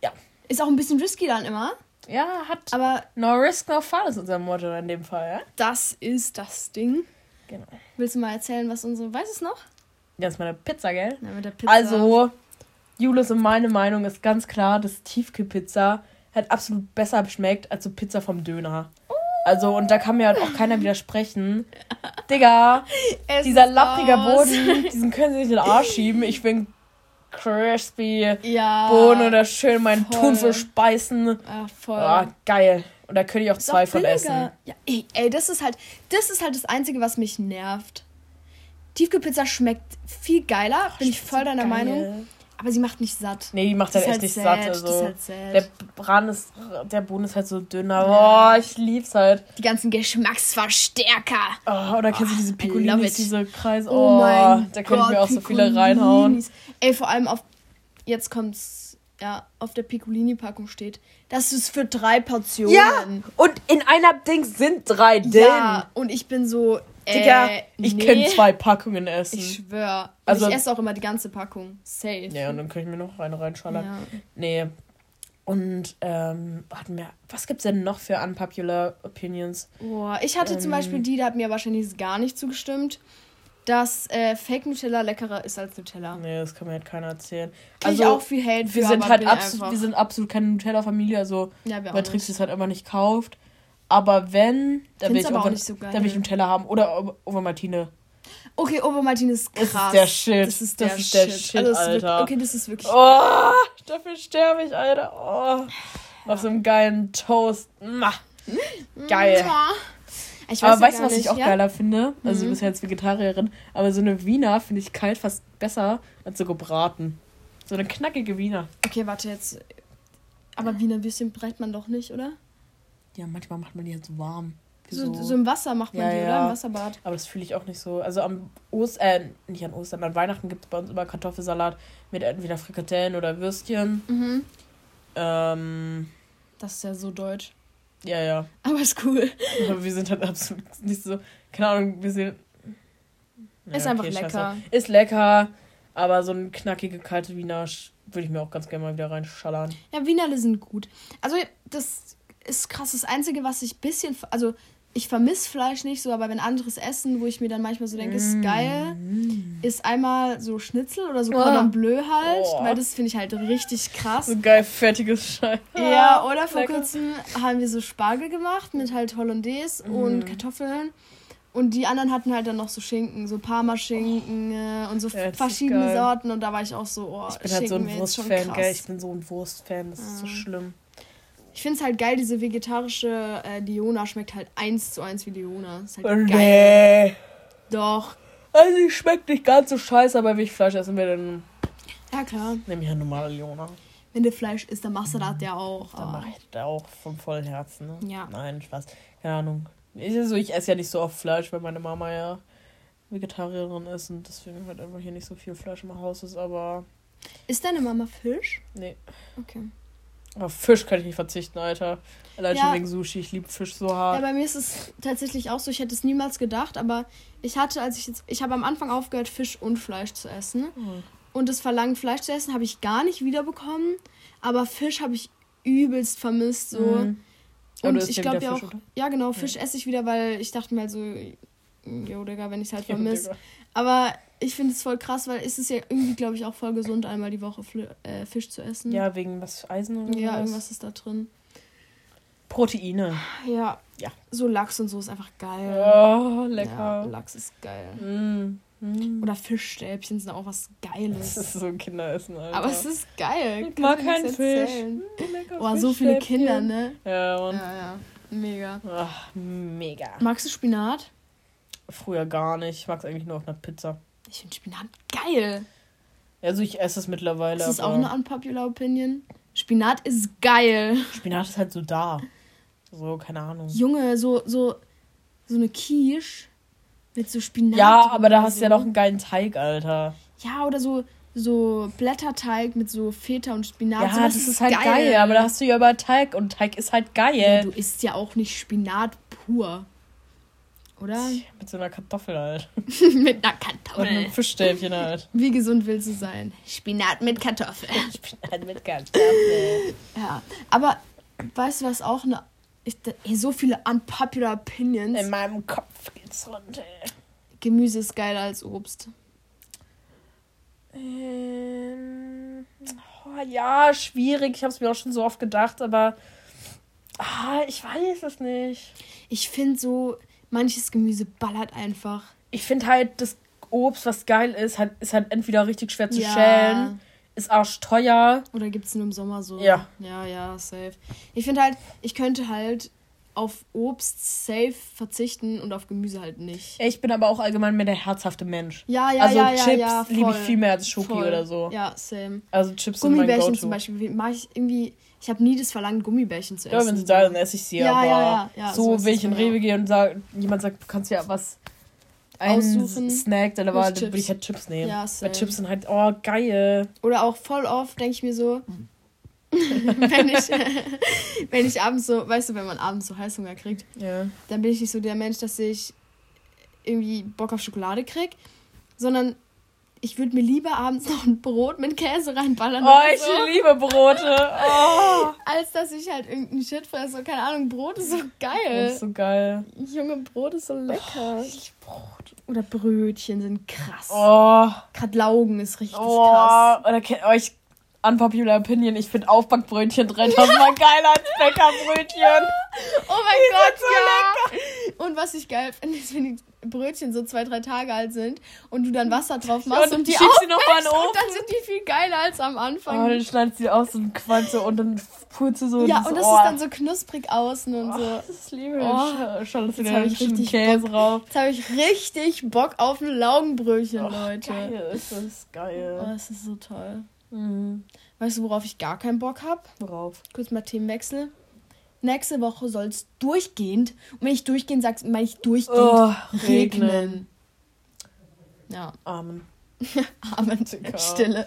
[SPEAKER 1] Ja.
[SPEAKER 2] Ist auch ein bisschen risky dann immer,
[SPEAKER 1] Ja, hat.
[SPEAKER 2] aber
[SPEAKER 1] No risk, no fun ist unser Motto in dem Fall, ja?
[SPEAKER 2] das ist das Ding.
[SPEAKER 1] Genau.
[SPEAKER 2] Willst du mal erzählen, was unsere. Weiß es noch?
[SPEAKER 1] Das ist meine Pizza, gell?
[SPEAKER 2] Ja, mit der Pizza.
[SPEAKER 1] Also, Julius und meine Meinung ist ganz klar, dass Tiefkühlpizza hat absolut besser schmeckt als so Pizza vom Döner. Also, und da kann mir halt auch keiner widersprechen. Digga,
[SPEAKER 2] Es
[SPEAKER 1] dieser lapprige. Boden, diesen können sie nicht in den Arsch schieben. Ich bin crispy.
[SPEAKER 2] Ja.
[SPEAKER 1] Bohnen oder schön meinen
[SPEAKER 2] voll.
[SPEAKER 1] Thunfisch beißen.
[SPEAKER 2] Ah, voll.
[SPEAKER 1] Oh, geil. Und da könnte ich auch
[SPEAKER 2] Ist
[SPEAKER 1] zwei
[SPEAKER 2] auch
[SPEAKER 1] von essen.
[SPEAKER 2] Ja, ey, ey, das ist halt, das ist halt das Einzige, was mich nervt. Tiefkühlpizza schmeckt viel geiler, bin ich voll deiner
[SPEAKER 1] Geil.
[SPEAKER 2] Meinung. Aber sie macht nicht satt.
[SPEAKER 1] Nee, die macht halt echt
[SPEAKER 2] halt
[SPEAKER 1] nicht
[SPEAKER 2] sad,
[SPEAKER 1] satt. Also.
[SPEAKER 2] halt.
[SPEAKER 1] Der Bran ist, der Boden ist halt so dünner. Boah, ich lieb's halt.
[SPEAKER 2] Die ganzen Geschmacksverstärker.
[SPEAKER 1] Oh, oder kennst du diese Piccolinis, diese Kreise?
[SPEAKER 2] Oh,
[SPEAKER 1] Oh,
[SPEAKER 2] mein
[SPEAKER 1] da könnte ich mir
[SPEAKER 2] Gott,
[SPEAKER 1] auch so viele reinhauen.
[SPEAKER 2] Ey, vor allem auf, jetzt kommt's, ja, auf der Piccolini-Packung steht, das ist für drei Portionen.
[SPEAKER 1] Ja, und in einer Ding sind drei drin.
[SPEAKER 2] Ja, und ich bin so, äh,
[SPEAKER 1] Digga, ich
[SPEAKER 2] nee.
[SPEAKER 1] kann zwei Packungen essen.
[SPEAKER 2] Ich schwör. Und
[SPEAKER 1] Also-
[SPEAKER 2] ich esse auch immer die ganze Packung. Safe.
[SPEAKER 1] ja, und dann kann ich mir noch eine reinschallern.
[SPEAKER 2] Ja.
[SPEAKER 1] Nee. Und, ähm, warten wir, was gibt's denn noch für unpopular opinions?
[SPEAKER 2] Boah, ich hatte zum
[SPEAKER 1] Ähm.
[SPEAKER 2] Beispiel die, da hat mir wahrscheinlich gar nicht zugestimmt, dass äh, Fake Nutella leckerer ist als Nutella.
[SPEAKER 1] Nee, das kann mir halt keiner erzählen.
[SPEAKER 2] Krieg ich auch viel Hate
[SPEAKER 1] Also, wir
[SPEAKER 2] für,
[SPEAKER 1] sind halt absolut, wir sind absolut keine Nutella-Familie, also
[SPEAKER 2] Ja,
[SPEAKER 1] Trix
[SPEAKER 2] nicht.
[SPEAKER 1] es halt einfach nicht kauft. Aber wenn, da will ich,
[SPEAKER 2] aber auch
[SPEAKER 1] Over-
[SPEAKER 2] nicht so geil.
[SPEAKER 1] da will ich Nutella haben. Oder Overmartine.
[SPEAKER 2] Okay, Obermartin ist
[SPEAKER 1] Das
[SPEAKER 2] krass.
[SPEAKER 1] ist der Shit.
[SPEAKER 2] Das ist
[SPEAKER 1] Das
[SPEAKER 2] der,
[SPEAKER 1] ist der
[SPEAKER 2] Shit.
[SPEAKER 1] Shit,
[SPEAKER 2] also, das ist
[SPEAKER 1] Alter.
[SPEAKER 2] Wirklich, okay, das ist wirklich...
[SPEAKER 1] Oh, dafür sterbe ich, Alter. Oh. Auf so einem geilen Toast. Mwah. Geil.
[SPEAKER 2] Ich
[SPEAKER 1] Aber
[SPEAKER 2] ja
[SPEAKER 1] weißt du, was ich
[SPEAKER 2] nicht,
[SPEAKER 1] auch
[SPEAKER 2] ja?
[SPEAKER 1] geiler finde? Also, du
[SPEAKER 2] Mhm.
[SPEAKER 1] bist ja jetzt Vegetarierin, aber so eine Wiener finde ich kalt fast besser als so gebraten. So eine knackige Wiener.
[SPEAKER 2] Okay, warte jetzt. Aber Wiener Würstchen breit man doch nicht, oder?
[SPEAKER 1] Ja, manchmal macht man die halt so warm.
[SPEAKER 2] So, so, im Wasser macht man ja, die, ja. oder? Im Wasserbad.
[SPEAKER 1] Aber das fühle ich auch nicht so. Also am Ostern, äh, nicht an Ostern, an Weihnachten gibt es bei uns immer Kartoffelsalat mit entweder Frikadellen oder Würstchen. Mhm. Ähm,
[SPEAKER 2] das ist ja so deutsch.
[SPEAKER 1] Ja, ja.
[SPEAKER 2] Aber ist cool.
[SPEAKER 1] Aber wir sind halt absolut nicht so. Keine Ahnung, wir sind. Ja, ist einfach okay, lecker. Scheiße. Ist lecker, aber so ein knackige kalte Wiener würde ich mir auch ganz gerne mal wieder reinschallern.
[SPEAKER 2] Ja, Wienerle sind gut. Also, das ist krass. Das Einzige, was ich ein bisschen. Also, ich vermisse Fleisch nicht so, aber wenn anderes Essen, wo ich mir dann manchmal so denke, ist mm. geil, ist einmal so Schnitzel oder so Cordon Bleu halt, oh. weil das finde ich halt richtig krass.
[SPEAKER 1] So geil fertiges Scheiß.
[SPEAKER 2] Ja, oder vor Lecker. kurzem haben wir so Spargel gemacht mit halt Hollandaise mm. und Kartoffeln. Und die anderen hatten halt dann noch so Schinken, so Parmaschinken oh. und so ja, verschiedene Sorten. Und da war ich auch so, oh, ich bin halt so
[SPEAKER 1] ein Wurstfan, gell? Ich bin so ein Wurstfan, das ja. ist so schlimm.
[SPEAKER 2] Ich finde es halt geil, diese vegetarische äh, Diona schmeckt halt eins zu eins wie Diona. Ist halt oh, geil. Nee.
[SPEAKER 1] Doch. Also, die schmeckt nicht ganz so scheiße, aber wenn ich Fleisch essen will, dann.
[SPEAKER 2] Ja, klar.
[SPEAKER 1] Nehme ich eine normale Diona.
[SPEAKER 2] Wenn du Fleisch isst, dann machst du das ja auch.
[SPEAKER 1] Dann mache ich das auch vom vollen Herzen. Ne? Ja. Nein, Spaß. Keine Ahnung. Ich, also, ich esse ja nicht so oft Fleisch, weil meine Mama ja Vegetarierin ist und deswegen halt einfach hier nicht so viel Fleisch im Haus ist, aber.
[SPEAKER 2] Ist deine Mama Fisch?
[SPEAKER 1] Nee.
[SPEAKER 2] Okay.
[SPEAKER 1] Auf Fisch kann ich nicht verzichten, Alter. Allein ja. schon wegen Sushi. Ich liebe Fisch so hart.
[SPEAKER 2] Ja, bei mir ist es tatsächlich auch so. Ich hätte es niemals gedacht, aber ich hatte, als ich jetzt. Ich habe am Anfang aufgehört, Fisch und Fleisch zu essen. Mhm. Und das Verlangen, Fleisch zu essen, habe ich gar nicht wiederbekommen. Aber Fisch habe ich übelst vermisst. So. Mhm. Und ich glaube ja auch. Oder? Ja, genau. Fisch ja. esse ich wieder, weil ich dachte mir halt so. Jo, Digga, wenn ich es halt vermisse. Aber ich finde es voll krass, weil es ist ja irgendwie, glaube ich, auch voll gesund, einmal die Woche Fl äh, Fisch zu essen.
[SPEAKER 1] Ja, wegen was Eisen oder
[SPEAKER 2] Ja, was? irgendwas ist da drin.
[SPEAKER 1] Proteine.
[SPEAKER 2] Ja. Ja. So Lachs und so ist einfach geil.
[SPEAKER 1] Oh, lecker. Ja,
[SPEAKER 2] Lachs ist geil. Mm. Mm. Oder Fischstäbchen sind auch was Geiles.
[SPEAKER 1] Das ist so ein Kinderessen, Alter.
[SPEAKER 2] Aber es ist geil. Ich mag keinen Fisch. Oh, so viele Kinder, ne?
[SPEAKER 1] Ja, Mann.
[SPEAKER 2] Ja, ja. Mega.
[SPEAKER 1] Ach, mega.
[SPEAKER 2] Magst du Spinat?
[SPEAKER 1] Früher gar nicht. Ich mag es eigentlich nur auf einer Pizza.
[SPEAKER 2] Ich finde Spinat geil.
[SPEAKER 1] Also ich esse es mittlerweile.
[SPEAKER 2] Das ist auch eine unpopular Opinion. Spinat ist geil.
[SPEAKER 1] Spinat ist halt so da. So, keine Ahnung.
[SPEAKER 2] Junge, so, so, so eine Quiche mit so Spinat.
[SPEAKER 1] Ja, aber da hast du so. ja noch einen geilen Teig, Alter.
[SPEAKER 2] Ja, oder so, so Blätterteig mit so Feta und Spinat.
[SPEAKER 1] Ja, so, das, das, ist halt geil. geil. aber da hast du ja über Teig und Teig ist halt geil. Ja,
[SPEAKER 2] du isst ja auch nicht Spinat pur. Oder?
[SPEAKER 1] Mit so einer Kartoffel halt.
[SPEAKER 2] mit einer Kartoffel. Und
[SPEAKER 1] einem Fischstäbchen halt.
[SPEAKER 2] Wie gesund willst du sein? Spinat mit Kartoffel.
[SPEAKER 1] Spinat mit Kartoffel.
[SPEAKER 2] ja, aber weißt du, was auch eine. Ich, so viele unpopular Opinions.
[SPEAKER 1] In meinem Kopf geht's runter.
[SPEAKER 2] Gemüse ist geiler als Obst.
[SPEAKER 1] Ähm, oh, ja, schwierig. Ich habe es mir auch schon so oft gedacht, aber ah, ich weiß es nicht.
[SPEAKER 2] Ich finde so, manches Gemüse ballert einfach.
[SPEAKER 1] Ich finde halt, das Obst, was geil ist, halt, ist halt entweder richtig schwer zu ja. schälen, ist arschteuer.
[SPEAKER 2] Oder gibt es nur im Sommer so?
[SPEAKER 1] Ja.
[SPEAKER 2] Ja, ja, safe. Ich finde halt, ich könnte halt auf Obst safe verzichten und auf Gemüse halt nicht.
[SPEAKER 1] Ich bin aber auch allgemein mehr der herzhafte Mensch.
[SPEAKER 2] Ja, ja,
[SPEAKER 1] also
[SPEAKER 2] ja,
[SPEAKER 1] ja,
[SPEAKER 2] Chips ja,
[SPEAKER 1] liebe ich viel mehr als Schoki voll. oder so.
[SPEAKER 2] Ja, same.
[SPEAKER 1] Also Chips sind mein
[SPEAKER 2] Gummibärchen zum Beispiel mache ich irgendwie ich habe nie das Verlangen, Gummibärchen zu essen.
[SPEAKER 1] Ja, wenn sie da, dann esse ich sie. Ja, aber ja, ja, so, so wenn ich in Rewe gehe und sag, jemand sagt, du kannst ja was aussuchen. Snack, dann würde ich halt Chips nehmen. Ja. Weil Chips sind halt, oh, geil.
[SPEAKER 2] Oder auch voll oft denke ich mir so, wenn, ich, wenn ich abends so, weißt du, wenn man abends so Heißhunger kriegt,
[SPEAKER 1] ja.
[SPEAKER 2] dann bin ich nicht so der Mensch, dass ich irgendwie Bock auf Schokolade krieg, sondern ich würde mir lieber abends noch ein Brot mit Käse reinballern.
[SPEAKER 1] Oh, ich so. liebe Brote. Oh.
[SPEAKER 2] Als dass ich halt irgendeinen Shit fresse. Keine Ahnung, Brot ist so geil.
[SPEAKER 1] Das ist so geil.
[SPEAKER 2] Junge, Brot ist so lecker.
[SPEAKER 1] Oh, ich Brot.
[SPEAKER 2] Oder Brötchen sind krass.
[SPEAKER 1] Oh.
[SPEAKER 2] Gerade Laugen ist richtig
[SPEAKER 1] oh.
[SPEAKER 2] krass.
[SPEAKER 1] Oder kennt euch unpopular opinion, ich finde Aufbackbrötchen 3000 Mal geiler als Bäckerbrötchen.
[SPEAKER 2] oh mein die Gott, so ja. Lecker. Und was ich geil finde, ist, wenn die Brötchen so zwei, drei Tage alt sind und du dann Wasser drauf machst und, und die schiebst sie noch mal in den Ofen. Und dann sind die viel geiler als am Anfang.
[SPEAKER 1] Oh, dann schneidest du die aus und qualmst und dann purzt du so.
[SPEAKER 2] Ja, und das oh. ist dann so knusprig außen und so. Oh,
[SPEAKER 1] das liebe ich. Oh, schon jetzt habe ich richtig Käse
[SPEAKER 2] Bock, drauf. Jetzt habe ich richtig Bock auf ein Laugenbrötchen, oh, Leute.
[SPEAKER 1] Geil, ist das geil.
[SPEAKER 2] Oh, das ist so toll.
[SPEAKER 1] Mhm.
[SPEAKER 2] Weißt du, worauf ich gar keinen Bock habe?
[SPEAKER 1] Worauf?
[SPEAKER 2] Kurz mal Themenwechsel. Nächste Woche soll es durchgehend, und wenn ich durchgehend sage, meine ich durchgehend oh, regnen. regnen. Ja. Amen. Amen. Stille.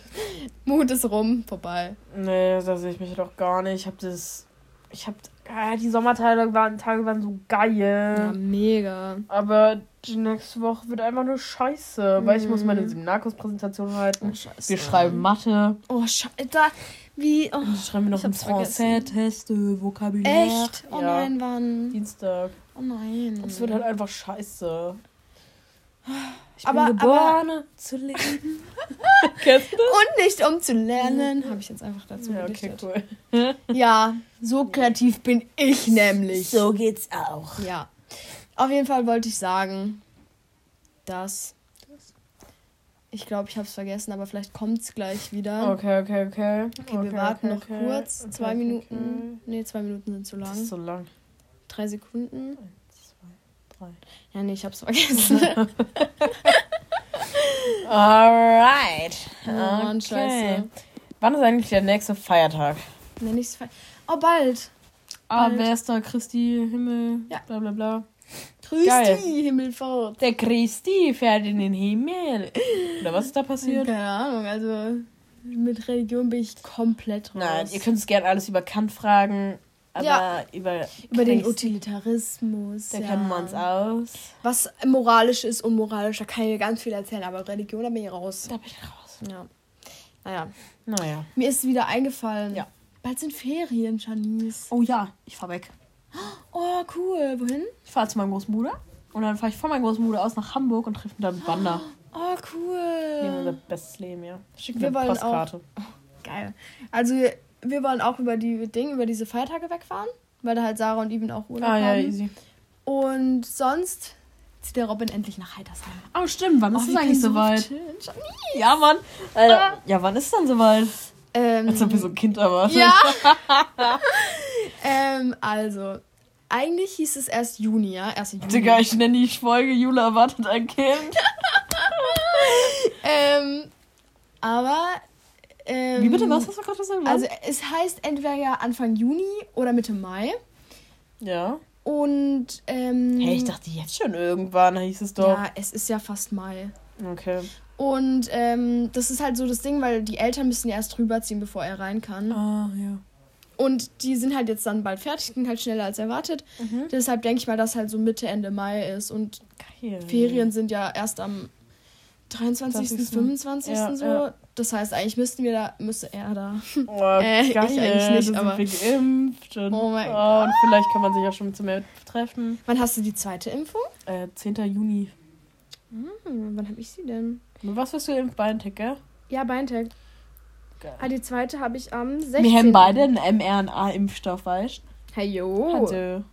[SPEAKER 2] Mut ist rum, vorbei.
[SPEAKER 1] Nee, da sehe ich mich doch gar nicht. Ich habe das. Ich habe. Ja, die Sommertage waren, Tage waren so geil. Ja, mega. Aber die nächste Woche wird einfach nur scheiße, mhm. weil ich muss meine mhm. Seminarkurspräsentation halten. Oh, scheiße. Wir schreiben Mathe.
[SPEAKER 2] Oh, scheiße. Wie? Oh, schreiben wir noch einen Français-Test, Vokabular. Echt? Oh ja. nein, wann?
[SPEAKER 1] Dienstag. Oh nein. Und es wird halt einfach scheiße. Ich bin aber, geboren
[SPEAKER 2] aber, zu leben. Kennst du das? Und nicht um zu lernen. Habe ich jetzt einfach dazu Ja, okay, cool. ja, so kreativ bin ich nämlich.
[SPEAKER 1] So geht's auch.
[SPEAKER 2] Ja. Auf jeden Fall wollte ich sagen, dass. Ich glaube, ich habe es vergessen, aber vielleicht kommt es gleich wieder.
[SPEAKER 1] Okay, okay, okay.
[SPEAKER 2] Okay, wir warten okay, noch okay. kurz. zwei Minuten. Nee, zwei Minuten sind zu lang. Das ist
[SPEAKER 1] so lang.
[SPEAKER 2] Drei Sekunden. Eins, zwei, drei. Ja, nee, ich hab's vergessen.
[SPEAKER 1] Alright. Oh, Mann, okay. scheiße. Wann ist eigentlich der nächste Feiertag?
[SPEAKER 2] Der nächste Feiertag. Oh, bald.
[SPEAKER 1] Ah, wer ist da? Christi, Himmel, ja. bla bla bla.
[SPEAKER 2] Christi. Himmelfahrt.
[SPEAKER 1] Der Christi fährt in den Himmel. Oder was ist da passiert?
[SPEAKER 2] Keine Ahnung, also mit Religion bin ich komplett
[SPEAKER 1] raus. Nein, ihr könnt es gerne alles über Kant fragen. Aber ja, über,
[SPEAKER 2] über den Utilitarismus.
[SPEAKER 1] Da ja. kennen wir uns aus.
[SPEAKER 2] Was moralisch ist, unmoralisch, da kann ich ganz viel erzählen, aber Religion, da bin ich raus.
[SPEAKER 1] Da bin ich raus.
[SPEAKER 2] Ja. Naja.
[SPEAKER 1] Naja.
[SPEAKER 2] Mir ist wieder eingefallen. Ja. Bald sind Ferien, Janice.
[SPEAKER 1] Oh ja, ich fahr weg.
[SPEAKER 2] Oh, cool. Wohin?
[SPEAKER 1] Ich fahre zu meinem Großmutter. Und dann fahre ich von meinem Großmutter aus nach Hamburg und treffe dann Wander.
[SPEAKER 2] Oh, cool.
[SPEAKER 1] Leben unser bestes Leben, ja. Schicken wir eine
[SPEAKER 2] Postkarte. Auch, oh, geil. Also, wir wollen auch über die Dinge, über diese Feiertage wegfahren. Weil da halt Sarah und Ivan auch Urlaub ah, haben. Ah, ja, easy. Und sonst zieht der Robin endlich nach Heitersheim.
[SPEAKER 1] Oh, stimmt. Wann oh, ist es eigentlich soweit? Ja, Mann. Alter. Ah. Ja, wann ist es dann soweit? Ähm, Als ob wir so ein Kind erwartet. Ja.
[SPEAKER 2] ähm, also, eigentlich hieß es erst Juni, ja? 1. Juni.
[SPEAKER 1] Digga, ich nenne die Folge Jula erwartet ein Kind.
[SPEAKER 2] ähm, aber. Ähm,
[SPEAKER 1] Wie bitte? Was hast du gerade gesagt?
[SPEAKER 2] Also, es heißt entweder ja Anfang Juni oder Mitte Mai.
[SPEAKER 1] Ja.
[SPEAKER 2] Und. Ähm,
[SPEAKER 1] hey, ich dachte jetzt schon irgendwann, hieß es doch.
[SPEAKER 2] Ja, es ist ja fast Mai.
[SPEAKER 1] Okay.
[SPEAKER 2] Und ähm, das ist halt so das Ding, weil die Eltern müssen ja erst rüberziehen, bevor er rein kann.
[SPEAKER 1] Ah, ja.
[SPEAKER 2] Und die sind halt jetzt dann bald fertig, ging halt schneller als erwartet. Mhm. Deshalb denke ich mal, dass halt so Mitte, Ende Mai ist. Und Geil. Ferien sind ja erst am 23., 20. 25. Ja, so. Ja. Das heißt, eigentlich müssten wir da, müsste er da. Oh, äh, geil, ich eigentlich
[SPEAKER 1] nicht, aber. Sind geimpft und, oh mein oh, Gott. Und vielleicht kann man sich auch schon zu mehr treffen.
[SPEAKER 2] Wann hast du die zweite Impfung?
[SPEAKER 1] Äh, 10. Juni.
[SPEAKER 2] Hm, wann habe ich sie denn?
[SPEAKER 1] Was hast du impft? BioNTech, gell?
[SPEAKER 2] Ja, BioNTech. Ah, die zweite habe ich am 16.
[SPEAKER 1] Wir haben beide einen mRNA-Impfstoff, weißt
[SPEAKER 2] du? Hey, jo. Also.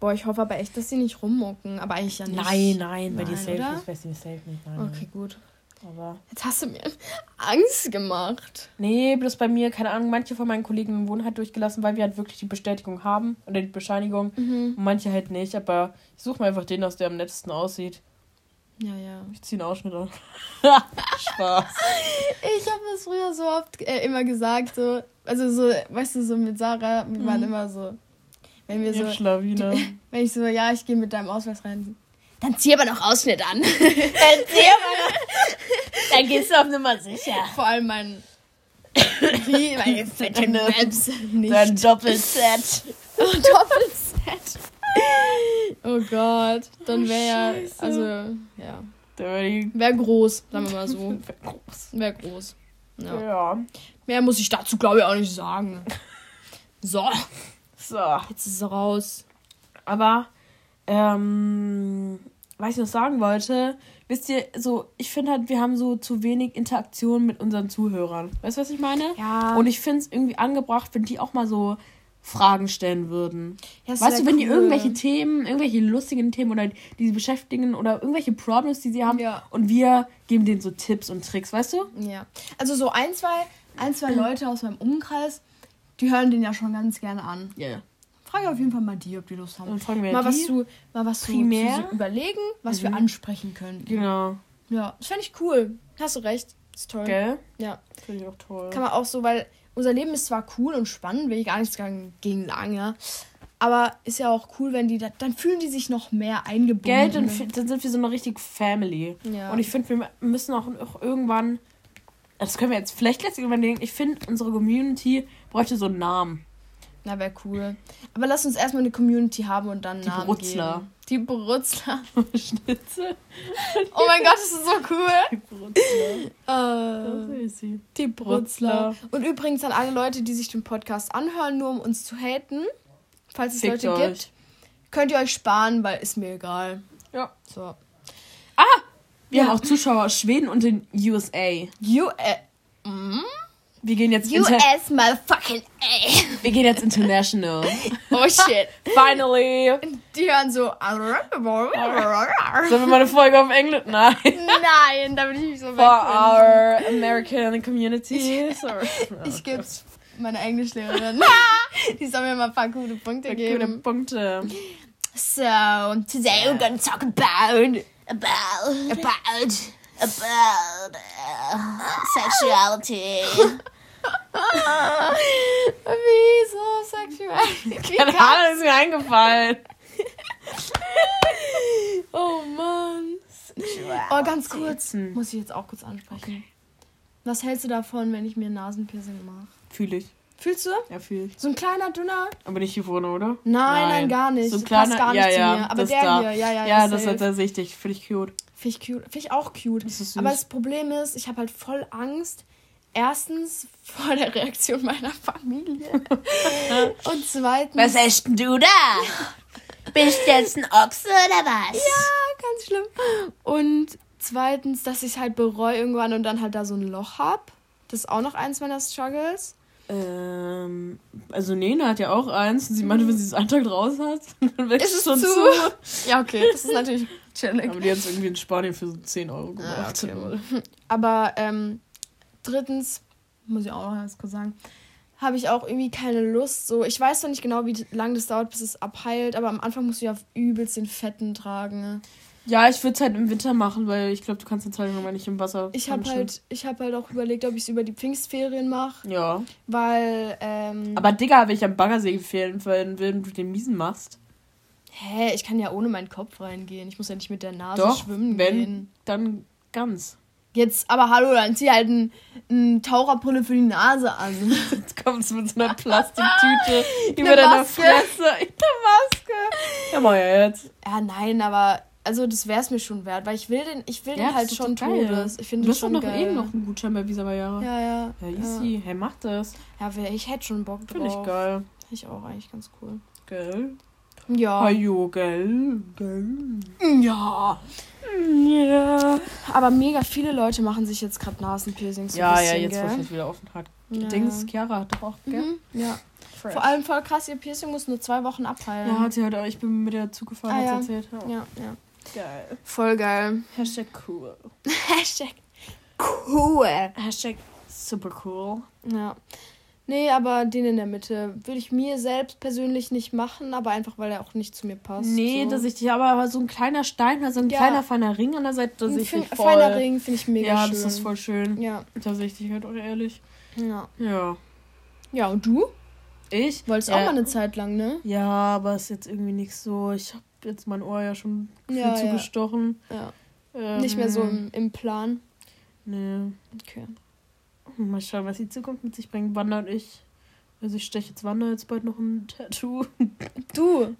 [SPEAKER 2] Boah, ich hoffe aber echt, dass sie nicht rummucken. Aber eigentlich ja nicht.
[SPEAKER 1] Nein, nein, bei dir safe nicht. Bei dir safe nicht. Nein,
[SPEAKER 2] okay, nein. gut. Aber Jetzt hast du mir Angst gemacht.
[SPEAKER 1] Nee, bloß bei mir, keine Ahnung, manche von meinen Kollegen wurden halt durchgelassen, weil wir halt wirklich die Bestätigung haben oder die Bescheinigung. Mhm. Und manche halt nicht. Aber ich suche mir einfach den aus, der am nettesten aussieht.
[SPEAKER 2] Ja, ja.
[SPEAKER 1] Ich ziehe einen Ausschnitt an. Spaß.
[SPEAKER 2] Ich habe das früher so oft äh, immer gesagt, so, also so, weißt du, so mit Sarah, wir waren mhm. immer so, wenn wir so, Schlawine. wenn ich so, ja, ich gehe mit deinem Ausweis rein, dann zieh aber noch Ausschnitt an. dann zieh aber
[SPEAKER 1] noch, dann gehst du auf Nummer sicher.
[SPEAKER 2] Vor allem mein, wie, meine fette
[SPEAKER 1] Maps nicht. Dein Doppelset.
[SPEAKER 2] Oh, Doppelset. Oh Gott, dann wäre ja, also, ja. Wäre groß, sagen wir mal so. Wäre groß. Wäre groß. Ja. ja. Mehr muss ich dazu, glaube ich, auch nicht sagen. So.
[SPEAKER 1] So.
[SPEAKER 2] Jetzt ist es raus.
[SPEAKER 1] Aber, ähm, was ich noch sagen wollte, wisst ihr, so, ich finde halt, wir haben so zu wenig Interaktion mit unseren Zuhörern. Weißt du, was ich meine?
[SPEAKER 2] Ja.
[SPEAKER 1] Und ich finde es irgendwie angebracht, wenn die auch mal so Fragen stellen würden. Ja, weißt du, wenn cool. die irgendwelche Themen, irgendwelche lustigen Themen oder die sie beschäftigen oder irgendwelche Problems, die sie haben ja. und wir geben denen so Tipps und Tricks, weißt du?
[SPEAKER 2] Ja. Also so ein, zwei, ein, zwei Leute aus meinem Umkreis, die hören den ja schon ganz gerne an.
[SPEAKER 1] Ja. Yeah.
[SPEAKER 2] Frage auf jeden Fall mal die, ob die Lust haben. Mal was zu, mal was primär zu, zu überlegen, was mhm. wir ansprechen können.
[SPEAKER 1] Genau.
[SPEAKER 2] Ja, das fände ich cool. Hast du recht. Ist toll.
[SPEAKER 1] Gell?
[SPEAKER 2] Ja.
[SPEAKER 1] Finde ich auch toll.
[SPEAKER 2] Kann man auch so, weil unser Leben ist zwar cool und spannend, will ich gar nichts gegen sagen, ja. Aber ist ja auch cool, wenn die da, dann fühlen die sich noch mehr eingebunden.
[SPEAKER 1] Geld und dann sind wir so eine richtige Family.
[SPEAKER 2] Ja.
[SPEAKER 1] Und ich finde, wir müssen auch, auch irgendwann, das können wir jetzt vielleicht letztlich überlegen, ich finde, unsere Community bräuchte so einen Namen.
[SPEAKER 2] Na, wäre cool. Aber lass uns erstmal eine Community haben und dann
[SPEAKER 1] Die
[SPEAKER 2] Namen
[SPEAKER 1] Brutzler.
[SPEAKER 2] geben. Die Brutzler.
[SPEAKER 1] Schnitzel.
[SPEAKER 2] Oh mein Gott, das ist so cool.
[SPEAKER 1] Die Brutzler.
[SPEAKER 2] Äh,
[SPEAKER 1] So
[SPEAKER 2] die Brutzler. Und übrigens an alle Leute, die sich den Podcast anhören, nur um uns zu haten, falls es
[SPEAKER 1] Fickt
[SPEAKER 2] Leute
[SPEAKER 1] euch.
[SPEAKER 2] gibt, könnt ihr euch sparen, weil ist mir egal.
[SPEAKER 1] Ja.
[SPEAKER 2] So.
[SPEAKER 1] Wir
[SPEAKER 2] Ja.
[SPEAKER 1] haben auch Zuschauer aus Schweden und den USA.
[SPEAKER 2] US. Mm?
[SPEAKER 1] Wir gehen jetzt,
[SPEAKER 2] US motherfucking A.
[SPEAKER 1] wir gehen jetzt international.
[SPEAKER 2] Oh shit.
[SPEAKER 1] Finally.
[SPEAKER 2] Die hören so.
[SPEAKER 1] Sollen wir mal eine Folge auf Englisch? Nein.
[SPEAKER 2] Nein, da bin ich nicht so
[SPEAKER 1] For our American community. Sorry.
[SPEAKER 2] Ich geb's meiner Englischlehrerin. Die soll mir mal ein paar gute Punkte
[SPEAKER 1] Gute
[SPEAKER 2] geben.
[SPEAKER 1] Punkte.
[SPEAKER 2] So, today we're gonna talk about about about about uh, sexuality. Wieso Sexuality?
[SPEAKER 1] Keine Ahnung, ist mir eingefallen.
[SPEAKER 2] Oh Mann. Oh, ganz kurz.
[SPEAKER 1] Hm.
[SPEAKER 2] Muss ich jetzt auch kurz ansprechen. Was hältst du davon, wenn ich mir Nasenpiercing mache?
[SPEAKER 1] Fühle ich.
[SPEAKER 2] Fühlst du?
[SPEAKER 1] Ja, fühle ich.
[SPEAKER 2] So ein kleiner, dünner?
[SPEAKER 1] Aber nicht hier vorne, oder?
[SPEAKER 2] Nein, nein, gar nicht.
[SPEAKER 1] So ein
[SPEAKER 2] Das passt
[SPEAKER 1] kleiner,
[SPEAKER 2] gar nicht
[SPEAKER 1] ja,
[SPEAKER 2] zu
[SPEAKER 1] ja,
[SPEAKER 2] mir. Aber
[SPEAKER 1] das
[SPEAKER 2] der
[SPEAKER 1] da.
[SPEAKER 2] hier, ja, ja,
[SPEAKER 1] Ja,
[SPEAKER 2] ja,
[SPEAKER 1] das ist das richtig. Finde ich cute.
[SPEAKER 2] Finde ich cute. Finde ich auch cute.
[SPEAKER 1] Das ist süß.
[SPEAKER 2] Aber das Problem ist, ich habe halt voll Angst. Erstens vor der Reaktion meiner Familie. Und zweitens.
[SPEAKER 3] Was hast denn du da? Bist du jetzt ein Ochse oder was?
[SPEAKER 2] Ja, ganz schlimm. Und zweitens, dass ich es halt bereue irgendwann und dann halt da so ein Loch hab. Das ist auch noch eins meiner Struggles.
[SPEAKER 1] Ähm, also Nena hat ja auch eins und sie meinte, wenn sie es einen Tag raus hat, dann wächst es schon
[SPEAKER 2] zu?
[SPEAKER 1] zu.
[SPEAKER 2] Ja, okay, das ist natürlich chillig.
[SPEAKER 1] Aber die hat es irgendwie in Spanien für so 10 Euro gemacht.
[SPEAKER 2] Ah, okay. Aber ähm, drittens, muss ich auch noch ganz kurz sagen, habe ich auch irgendwie keine Lust. So, ich weiß noch nicht genau, wie lange das dauert, bis es abheilt, aber am Anfang musst du ja übelst den Fetten tragen.
[SPEAKER 1] Ja, ich würde es halt im Winter machen, weil ich glaube, du kannst halt irgendwann nicht im Wasser.
[SPEAKER 2] Ich habe halt, ich habe halt auch überlegt, ob ich es über die Pfingstferien mache,
[SPEAKER 1] Ja.
[SPEAKER 2] weil ähm,
[SPEAKER 1] Aber Digga, will ich am Baggersee empfehlen, wenn, wenn du den Miesen machst.
[SPEAKER 2] hä, ich kann ja ohne meinen Kopf reingehen. Ich muss ja nicht mit der Nase
[SPEAKER 1] Doch,
[SPEAKER 2] schwimmen
[SPEAKER 1] wenn,
[SPEAKER 2] gehen.
[SPEAKER 1] dann ganz.
[SPEAKER 2] Jetzt, aber hallo, dann zieh halt ein, ein Taucherbrille für die Nase an.
[SPEAKER 1] Jetzt kommst du mit so einer Plastiktüte über
[SPEAKER 2] Eine
[SPEAKER 1] deiner. Fresse. In der Maske. Ja, mal jetzt.
[SPEAKER 2] Ja, nein, aber also das wäre es mir schon wert, weil ich will den, ich will den halt schon todes. Ich finde
[SPEAKER 1] Du
[SPEAKER 2] das schon
[SPEAKER 1] noch
[SPEAKER 2] geil.
[SPEAKER 1] eben noch einen Gutschein bei Visa Jahre.
[SPEAKER 2] Ja, ja.
[SPEAKER 1] Ja, easy. Hey, mach das.
[SPEAKER 2] Ja, ich hätte schon Bock drauf.
[SPEAKER 1] Finde ich geil.
[SPEAKER 2] Ich auch eigentlich ganz cool.
[SPEAKER 1] Gell?
[SPEAKER 2] Ja.
[SPEAKER 1] Ajo, gell? Gell?
[SPEAKER 2] Ja.
[SPEAKER 1] Ja.
[SPEAKER 2] Aber mega viele Leute machen sich jetzt gerade Nasenpiercings.
[SPEAKER 1] Ja,
[SPEAKER 2] ein
[SPEAKER 1] ja,
[SPEAKER 2] bisschen,
[SPEAKER 1] jetzt
[SPEAKER 2] gell?
[SPEAKER 1] es wieder offen hat.
[SPEAKER 2] Ja.
[SPEAKER 1] Dings, Chiara hat doch auch, gell?
[SPEAKER 2] Mhm, ja.
[SPEAKER 1] Fresh.
[SPEAKER 2] Vor allem voll krass, ihr Piercing muss nur zwei Wochen abheilen.
[SPEAKER 1] Ja, hat sie halt auch, ich bin mit der Zug gefahren,
[SPEAKER 2] Ah,
[SPEAKER 1] hat
[SPEAKER 2] ja.
[SPEAKER 1] sie erzählt. Ja.
[SPEAKER 2] ja, ja.
[SPEAKER 1] Geil.
[SPEAKER 2] Voll geil.
[SPEAKER 1] Hashtag cool.
[SPEAKER 2] Hashtag cool.
[SPEAKER 1] Hashtag super cool.
[SPEAKER 2] Ja. Nee, aber den in der Mitte würde ich mir selbst persönlich nicht machen, aber einfach, weil er auch nicht zu mir passt.
[SPEAKER 1] Nee,
[SPEAKER 2] so.
[SPEAKER 1] dass ich dich aber, so ein kleiner Stein, also ein
[SPEAKER 2] Ja.
[SPEAKER 1] kleiner feiner Ring an der Seite, das
[SPEAKER 2] Ein
[SPEAKER 1] ich voll.
[SPEAKER 2] feiner Ring finde ich mega
[SPEAKER 1] ja,
[SPEAKER 2] schön.
[SPEAKER 1] das ist voll schön.
[SPEAKER 2] Ja,
[SPEAKER 1] Da sehe ich dich halt auch ehrlich.
[SPEAKER 2] ja.
[SPEAKER 1] Ja.
[SPEAKER 2] Ja, und du?
[SPEAKER 1] Ich?
[SPEAKER 2] Wolltest
[SPEAKER 1] ja.
[SPEAKER 2] auch mal eine Zeit lang, ne?
[SPEAKER 1] Ja, aber ist jetzt irgendwie nicht so. Ich habe jetzt mein Ohr ja schon viel
[SPEAKER 2] Ja, ja.
[SPEAKER 1] zugestochen.
[SPEAKER 2] Ja.
[SPEAKER 1] Ähm,
[SPEAKER 2] Nicht mehr so im, im Plan.
[SPEAKER 1] Nee.
[SPEAKER 2] Okay.
[SPEAKER 1] Mal schauen, was die Zukunft mit sich bringt. Wanda und ich. Also ich steche jetzt Wanda jetzt bald noch ein Tattoo.
[SPEAKER 2] Du?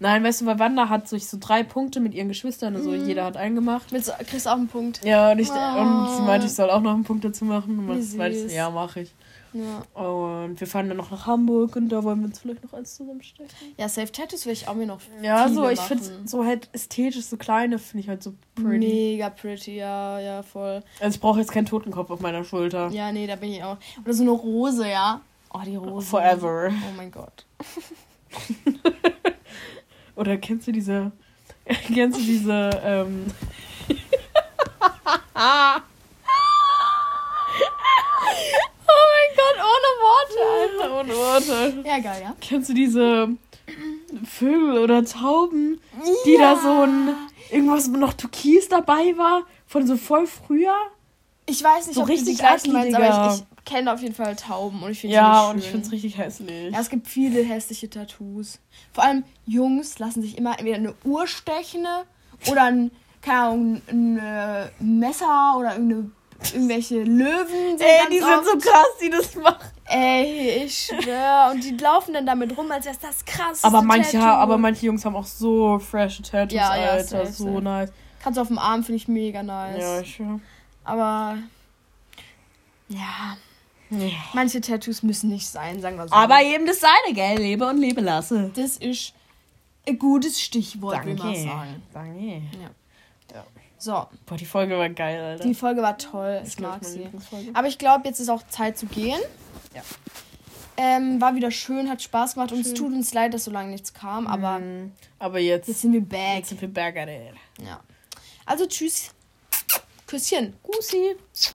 [SPEAKER 1] Nein, weißt du, weil Wanda hat sich so drei Punkte mit ihren Geschwistern, also
[SPEAKER 2] Mhm.
[SPEAKER 1] jeder hat einen gemacht.
[SPEAKER 2] Willst, du- kriegst auch einen Punkt?
[SPEAKER 1] Ja, und, ich,
[SPEAKER 2] Oh.
[SPEAKER 1] und sie meinte, ich soll auch noch einen Punkt dazu machen. Und meinte so, ja, mache ich.
[SPEAKER 2] Ja.
[SPEAKER 1] Und wir fahren dann noch nach Hamburg und da wollen wir uns vielleicht noch eins zusammenstecken.
[SPEAKER 2] Ja, Safe Tattoos will ich auch mir noch
[SPEAKER 1] Ja, so, ich finde so halt ästhetisch, so kleine finde ich halt so pretty.
[SPEAKER 2] Mega pretty, ja, ja, voll.
[SPEAKER 1] Also ich brauche jetzt keinen Totenkopf auf meiner Schulter.
[SPEAKER 2] Ja, nee, da bin ich auch. Oder so eine Rose, ja. Oh, die Rose.
[SPEAKER 1] Forever.
[SPEAKER 2] Oh mein Gott.
[SPEAKER 1] Oder kennst du diese, kennst du diese, ähm,
[SPEAKER 2] Oh mein Gott, ohne Worte, Alter.
[SPEAKER 1] ohne Worte.
[SPEAKER 2] Ja, geil, ja.
[SPEAKER 1] Kennst du diese Vögel oder Tauben, die da so ein, irgendwas, wo noch Türkis dabei war, von so voll früher?
[SPEAKER 2] Ich weiß nicht,
[SPEAKER 1] So
[SPEAKER 2] ob
[SPEAKER 1] richtig
[SPEAKER 2] du die gleichen meinst, aber ich, ich kenne auf jeden Fall Tauben und ich finde
[SPEAKER 1] Ja, und ich finde es richtig hässlich.
[SPEAKER 2] Ja, es gibt viele hässliche Tattoos. Vor allem Jungs lassen sich immer entweder eine Uhr stechen oder ein, keine Ahnung, ein, äh, Messer oder irgendeine, irgendwelche Löwen.
[SPEAKER 1] Ey,
[SPEAKER 2] ganz
[SPEAKER 1] die sind
[SPEAKER 2] oft.
[SPEAKER 1] so krass, die das machen.
[SPEAKER 2] Ey, ich schwör. Und die laufen dann damit rum, als wäre das krass.
[SPEAKER 1] Aber manche, aber manche Jungs haben auch so freshe Tattoos,
[SPEAKER 2] Ja, ja,
[SPEAKER 1] Alter.
[SPEAKER 2] safe,
[SPEAKER 1] so
[SPEAKER 2] safe.
[SPEAKER 1] nice.
[SPEAKER 2] Kannst du auf dem Arm, finde ich mega nice.
[SPEAKER 1] Ja, ich schwör.
[SPEAKER 2] Aber. Ja.
[SPEAKER 1] Nee.
[SPEAKER 2] Manche Tattoos müssen nicht sein, sagen wir so.
[SPEAKER 1] Aber jedem das seine, gell? Lebe und lebe lasse.
[SPEAKER 2] das ist ein gutes Stichwort, will man sagen.
[SPEAKER 1] Danke.
[SPEAKER 2] So,
[SPEAKER 1] Boah, die Folge war geil, Alter.
[SPEAKER 2] die Folge war toll. Ich mag sie. Aber ich glaube, jetzt ist auch Zeit zu gehen.
[SPEAKER 1] Ja.
[SPEAKER 2] Ähm, war wieder schön, hat Spaß gemacht. Und es tut uns leid, dass so lange nichts kam, aber
[SPEAKER 1] Mhm. Aber jetzt,
[SPEAKER 2] jetzt sind wir back.
[SPEAKER 1] jetzt sind wir back.
[SPEAKER 2] Ja. Also tschüss. Küsschen.
[SPEAKER 1] Gussi.